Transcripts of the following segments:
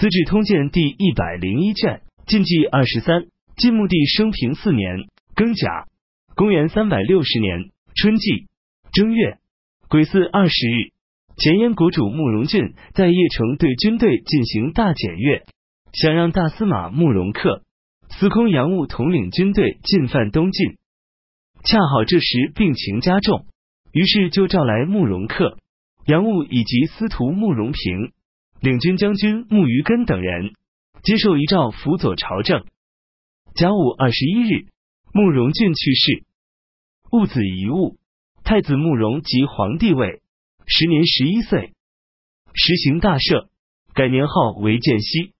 资治通鉴》第一百零一卷，晋纪二十三，晋穆帝生平四年庚甲，公元三百六十年春季正月癸巳二十日，前燕国主慕容俊在邺城对军队进行大检阅，想让大司马慕容恪、司空杨务统领军队进犯东晋。恰好这时病情加重，于是就召来慕容恪、杨务以及司徒慕容平、领军将军穆于根等人接受遗诏，辅佐朝政。甲午二十一日，慕容俊去世，戊子遗物，太子慕容即皇帝位，时年十一岁，实行大赦，改年号为建熙。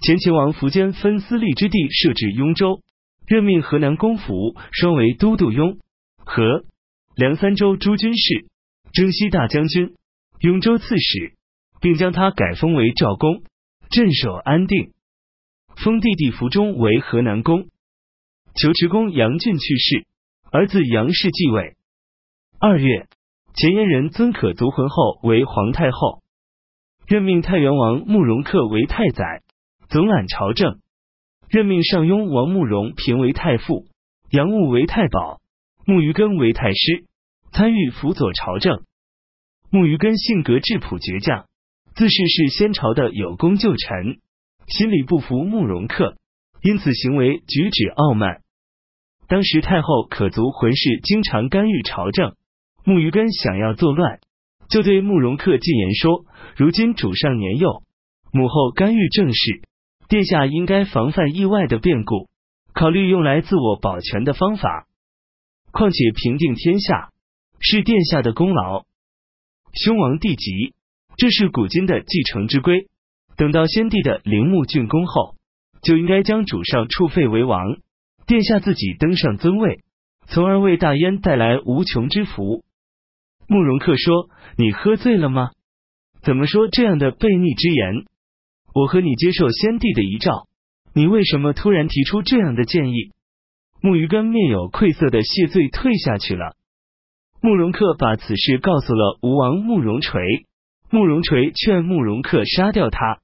前秦王苻坚分司隶之地设置雍州。任命河南公府双为都督雍和梁三州诸军事、征西大将军、雍州刺史，并将他改封为赵公，镇守安定。封弟弟福忠为河南公。求职公杨俊去世，儿子杨氏继位。二月，前燕人尊可族浑后为皇太后，任命太原王慕容恪为太宰，总揽朝政。任命上庸王慕容平为太傅，杨务为太保，慕于根为太师，参与辅佐朝政。慕于根性格质朴倔强，自视是先朝的有功旧臣，心里不服慕容恪，因此行为举止傲慢。当时太后可族浑氏经常干预朝政，慕于根想要作乱，就对慕容恪进言说：“如今主上年幼，母后干预政事。”殿下应该防范意外的变故，考虑用来自我保全的方法。况且平定天下是殿下的功劳，兄王弟及，这是古今的继承之规。等到先帝的陵墓竣工后，就应该将主上处废为王，殿下自己登上尊位，从而为大燕带来无穷之福。慕容恪说：“你喝醉了吗？怎么说这样的悖逆之言？”我和你接受先帝的遗诏，你为什么突然提出这样的建议？慕于根面有愧色的谢罪，退下去了。慕容恪把此事告诉了吴王慕容垂，慕容垂劝慕容恪杀掉他。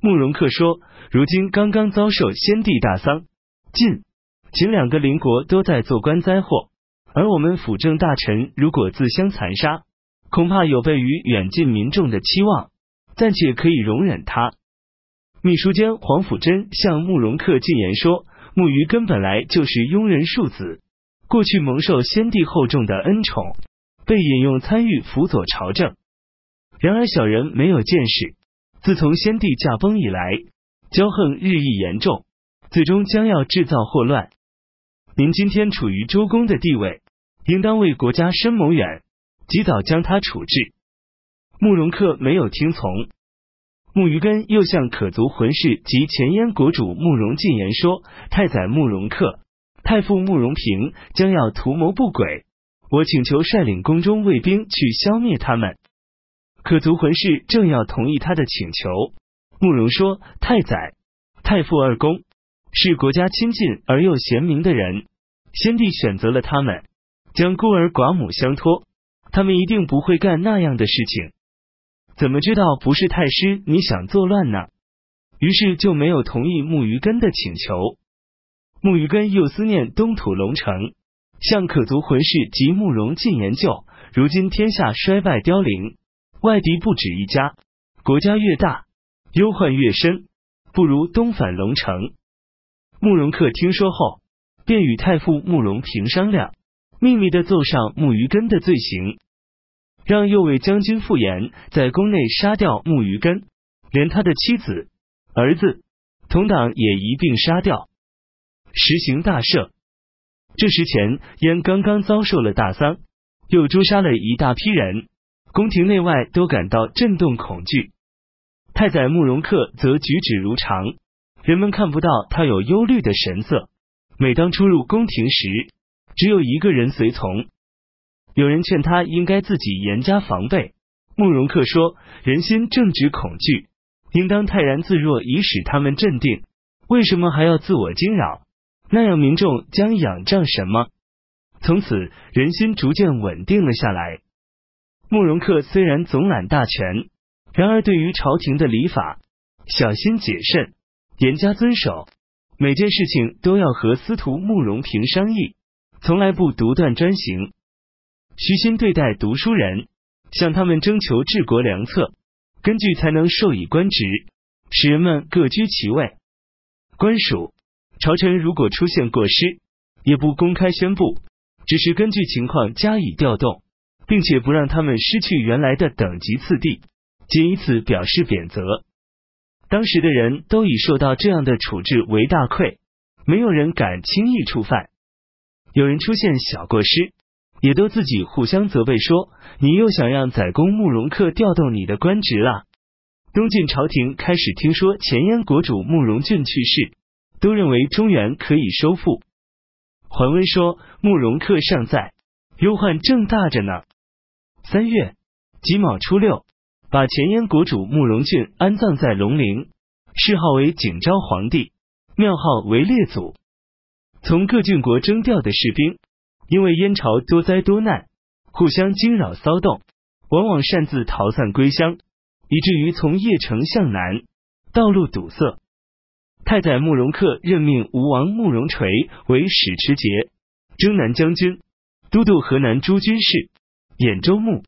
慕容恪说：“如今刚刚遭受先帝大丧，晋、秦两个邻国都在做官灾祸，而我们辅政大臣如果自相残杀，恐怕有悖于远近民众的期望。”暂且可以容忍他。秘书监黄甫贞向慕容恪进言说：“慕于根本来就是庸人庶子，过去蒙受先帝厚重的恩宠，被引用参与辅佐朝政。然而小人没有见识，自从先帝驾崩以来，骄横日益严重，最终将要制造祸乱。您今天处于周公的地位，应当为国家深谋远，及早将他处置。”慕容恪没有听从，慕于根又向可族浑氏及前燕国主慕容进言说：“太宰慕容恪、太傅慕容平将要图谋不轨，我请求率领宫中卫兵去消灭他们。”可族浑氏正要同意他的请求，慕容说：“太宰、太傅二公是国家亲近而又贤明的人，先帝选择了他们，将孤儿寡母相托，他们一定不会干那样的事情。”怎么知道不是太师你想作乱呢？于是就没有同意木鱼根的请求。木鱼根又思念东土龙城，向可族浑氏及慕容进言就。如今天下衰败凋零，外敌不止一家，国家越大，忧患越深，不如东返龙城。慕容恪听说后，便与太傅慕容平商量，秘密的奏上木鱼根的罪行。让右卫将军傅炎在宫内杀掉慕于根，连他的妻子、儿子、同党也一并杀掉，实行大赦。这时前燕刚刚遭受了大丧，又诛杀了一大批人，宫廷内外都感到震动恐惧。太宰慕容恪则举止如常，人们看不到他有忧虑的神色。每当出入宫廷时，只有一个人随从。有人劝他应该自己严加防备。慕容恪说：“人心正值恐惧，应当泰然自若，以使他们镇定。为什么还要自我惊扰？那样民众将仰仗什么？”从此，人心逐渐稳定了下来。慕容恪虽然总揽大权，然而对于朝廷的礼法，小心谨慎，严加遵守，每件事情都要和司徒慕容平商议，从来不独断专行，虚心对待读书人，向他们征求治国良策，根据才能授以官职，使人们各居其位。官署朝臣如果出现过失，也不公开宣布，只是根据情况加以调动，并且不让他们失去原来的等级次第，仅以此表示贬责。当时的人都以受到这样的处置为大愧，没有人敢轻易触犯。有人出现小过失，也都自己互相责备说：“你又想让宰公慕容恪调动你的官职了。”东晋朝廷开始听说前燕国主慕容俊去世，都认为中原可以收复。桓温说：“慕容恪尚在，忧患正大着呢。”三月己卯初六。把前燕国主慕容俊安葬在龙陵，谥号为景昭皇帝，庙号为列祖。从各郡国征调的士兵，因为燕朝多灾多难，互相惊扰骚动，往往擅自逃散归乡，以至于从邺城向南，道路堵塞。太宰慕容恪任命吴王慕容垂为使持节、征南将军、都督河南诸军事、兖州牧、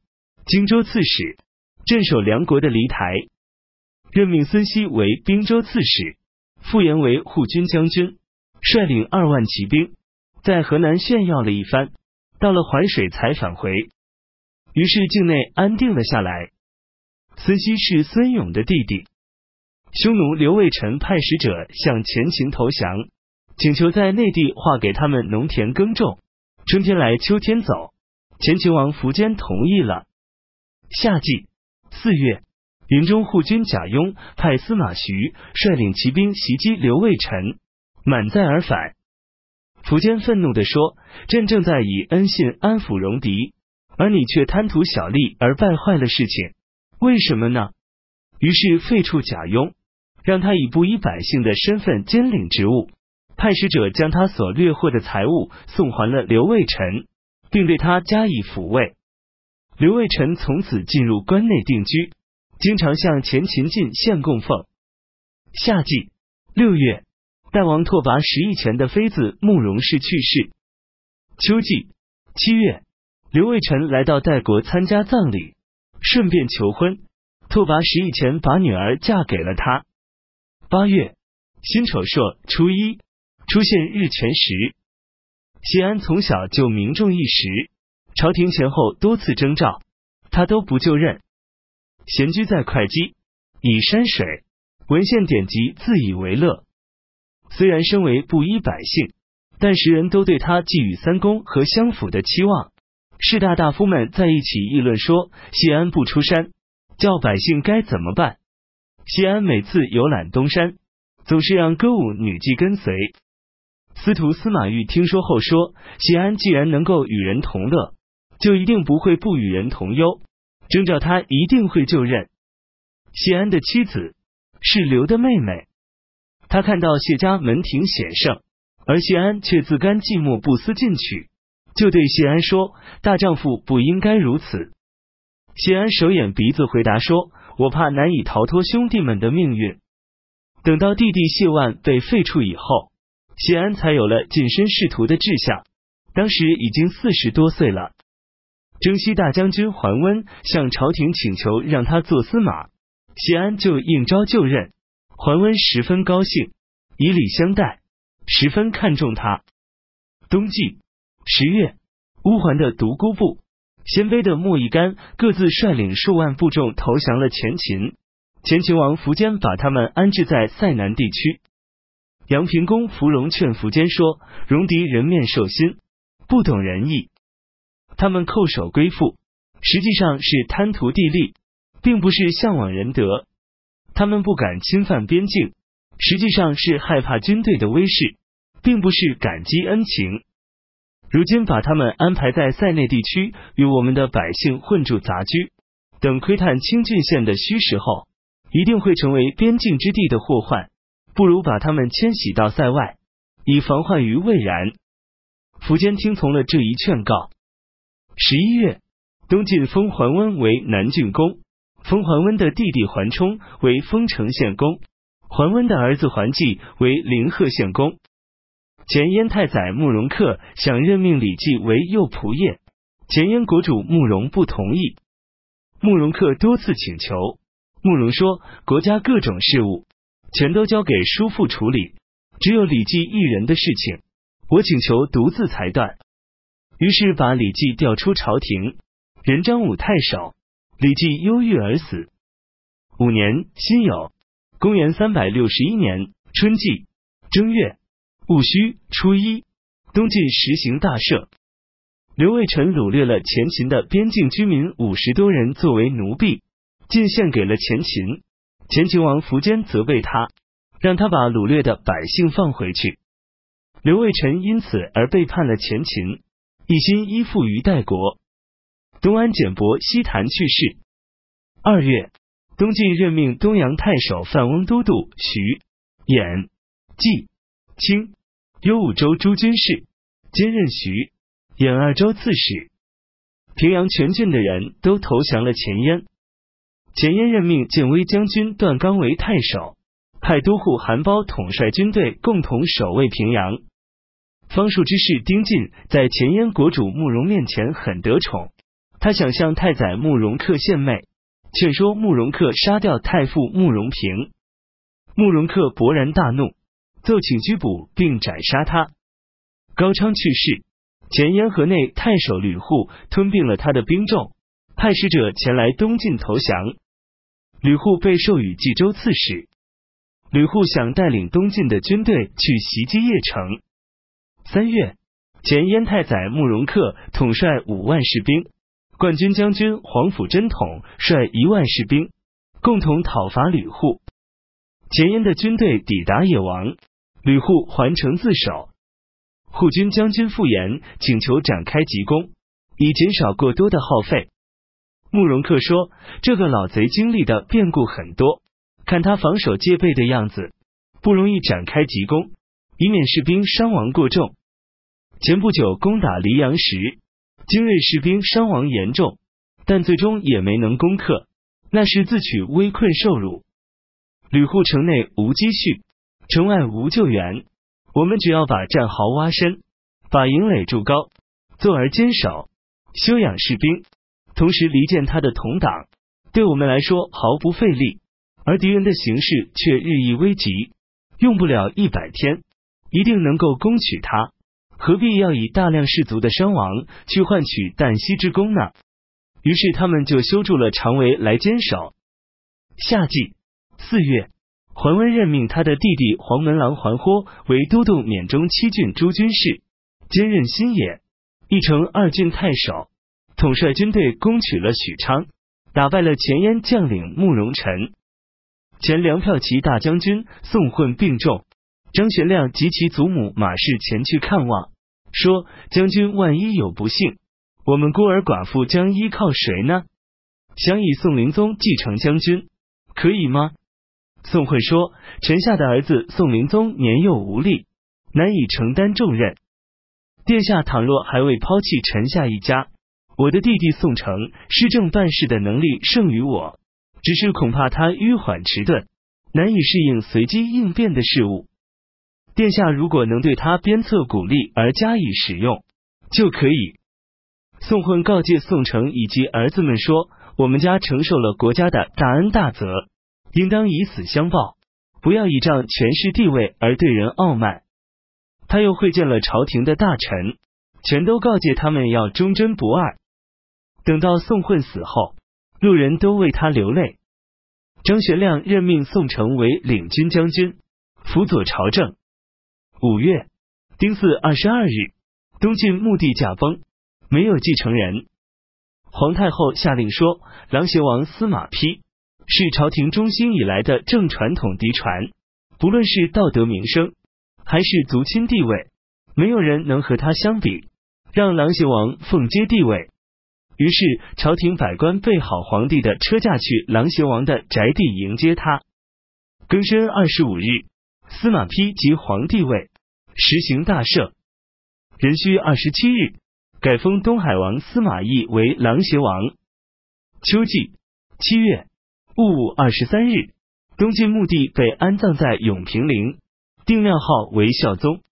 荆州刺史。镇守梁国的黎台，任命孙熙为兵州刺史，傅延为护军将军，率领二万骑兵，在河南炫耀了一番，到了淮水才返回。于是境内安定了下来。孙熙是孙勇的弟弟，匈奴刘卫辰派使者向前秦投降，请求在内地划给他们农田耕种，春天来秋天走。前秦王苻坚同意了。夏季。四月，云中护军贾雍派司马徐率领骑兵袭击刘卫臣，满载而返。苻坚愤怒地说：“朕正在以恩信安抚戎狄，而你却贪图小利而败坏了事情，为什么呢？”于是废黜贾雍，让他以布衣百姓的身份兼领职务，派使者将他所掠获的财物送还了刘卫臣，并对他加以抚慰。刘卫臣从此进入关内定居，经常向前秦晋献供奉。夏季六月，代王拓跋十亿前的妃子慕容氏去世。秋季七月，刘卫臣来到代国参加葬礼，顺便求婚。拓跋十亿前把女儿嫁给了他。八月辛丑朔初一，出现日全食。谢安从小就名重一时。朝廷前后多次征召，他都不就任。闲居在会稽，以山水文献典籍自以为乐。虽然身为布衣百姓，但时人都对他寄予三公和相府的期望。士大大夫们在一起议论说：谢安不出山，叫百姓该怎么办？谢安每次游览东山，总是让歌舞女妓跟随。司徒司马懿听说后说：谢安既然能够与人同乐。就一定不会不与人同忧，征召他一定会就任。谢安的妻子是刘的妹妹，他看到谢家门庭显盛，而谢安却自甘寂寞不思进取，就对谢安说：“大丈夫不应该如此。”谢安手眼鼻子回答说：“我怕难以逃脱兄弟们的命运。”等到弟弟谢万被废黜以后，谢安才有了晋身仕途的志向，当时已经四十多岁了。征西大将军桓温向朝廷请求让他做司马，谢安就应召就任。桓温十分高兴，以礼相待，十分看重他。冬季十月，乌桓的独孤部、鲜卑的莫义干各自率领数万部众投降了前秦。前秦王苻坚把他们安置在塞南地区。杨平公芙蓉劝苻坚说：“戎狄人面兽心，不懂仁义。”他们叩首归附，实际上是贪图地利，并不是向往仁德。他们不敢侵犯边境，实际上是害怕军队的威势，并不是感激恩情。如今把他们安排在塞内地区，与我们的百姓混住杂居，等窥探清郡县的虚实后，一定会成为边境之地的祸患。不如把他们迁徙到塞外，以防患于未然。苻坚听从了这一劝告。十一月，东晋封桓温为南郡公，封桓温的弟弟桓冲为丰城县公，桓温的儿子桓济为临贺县公。前燕太宰慕容恪想任命李绩为右仆射，前燕国主慕容不同意。慕容恪多次请求，慕容说：“国家各种事务全都交给叔父处理，只有李绩一人的事情，我请求独自裁断。”于是把李绩调出朝廷，任张武太守。李绩忧郁而死。五年辛酉，公元三百六十一年春季正月戊戌初一，东晋实行大赦。刘卫臣掳掠了前秦的边境居民五十多人作为奴婢，进献给了前秦。前秦王苻坚责备他，让他把掳掠的百姓放回去。刘卫辰因此而背叛了前秦，一心依附于代国。东安简伯西坛去世。二月，东晋任命东阳太守范翁都督徐兖纪清幽武州诸军事，兼任徐兖二州刺史。平阳全郡的人都投降了前燕。前燕任命建威将军段刚为太守，派都护韩苞统帅军队，共同守卫平阳。方术之士丁进在前燕国主慕容面前很得宠。他想向太宰慕容恪献媚，劝说慕容恪杀掉太傅慕容平。慕容恪勃然大怒，奏请拘捕并斩杀他。高昌去世，前燕河内太守吕护吞并了他的兵众，派使者前来东晋投降。吕护被授予冀州刺史。吕护想带领东晋的军队去袭击邺城。三月，前燕太宰慕容恪统帅五万士兵。冠军将军黄甫贞统率一万士兵，共同讨伐吕护。前燕的军队抵达野王，吕护还城自守。护军将军傅延请求展开急攻，以减少过多的耗费。慕容恪说：“这个老贼经历的变故很多，看他防守戒备的样子，不容易展开急攻，以免士兵伤亡过重。”前不久攻打黎阳时。精锐士兵伤亡严重，但最终也没能攻克，那是自取危困受辱。吕护城内无积蓄，城外无救援，我们只要把战壕挖深，把营垒筑高，坐而坚守，休养士兵，同时离间他的同党，对我们来说毫不费力。而敌人的形势却日益危急，用不了一百天，一定能够攻取他。何必要以大量士卒的伤亡去换取旦夕之功呢？于是他们就修筑了长围来坚守。夏季四月，桓温任命他的弟弟黄门郎桓豁为都督缅中七郡诸军事，兼任新野、义城二郡太守，统帅军队攻取了许昌，打败了前燕将领慕容辰。前粮票骑大将军宋混病重。张学亮及其祖母马氏前去看望，说：“将军万一有不幸，我们孤儿寡妇将依靠谁呢？想以宋灵宗继承将军，可以吗？”宋慧说：“臣下的儿子宋灵宗年幼无力，难以承担重任。殿下倘若还未抛弃臣下一家，我的弟弟宋成施政办事的能力胜于我，只是恐怕他迂缓迟钝，难以适应随机应变的事物。”殿下如果能对他鞭策鼓励而加以使用，就可以。宋混告诫宋城以及儿子们说：“我们家承受了国家的大恩大泽，应当以死相报，不要倚仗权势地位而对人傲慢。”他又会见了朝廷的大臣，全都告诫他们要忠贞不二。等到宋混死后，路人都为他流泪。张学亮任命宋成为领军将军，辅佐朝政。五月丁巳二十二日，东晋穆帝驾崩，没有继承人。皇太后下令说：“琅邪王司马丕是朝廷中兴以来的正传统嫡传，不论是道德名声还是族亲地位，没有人能和他相比。让琅邪王奉接帝位。”于是朝廷百官备好皇帝的车驾去琅邪王的宅地迎接他。庚申二十五日。司马丕即皇帝位，实行大赦。壬戌二十七日，改封东海王司马懿为琅邪王。秋季七月，戊午二十三日，东晋墓地被安葬在永平陵，定庙号为孝宗。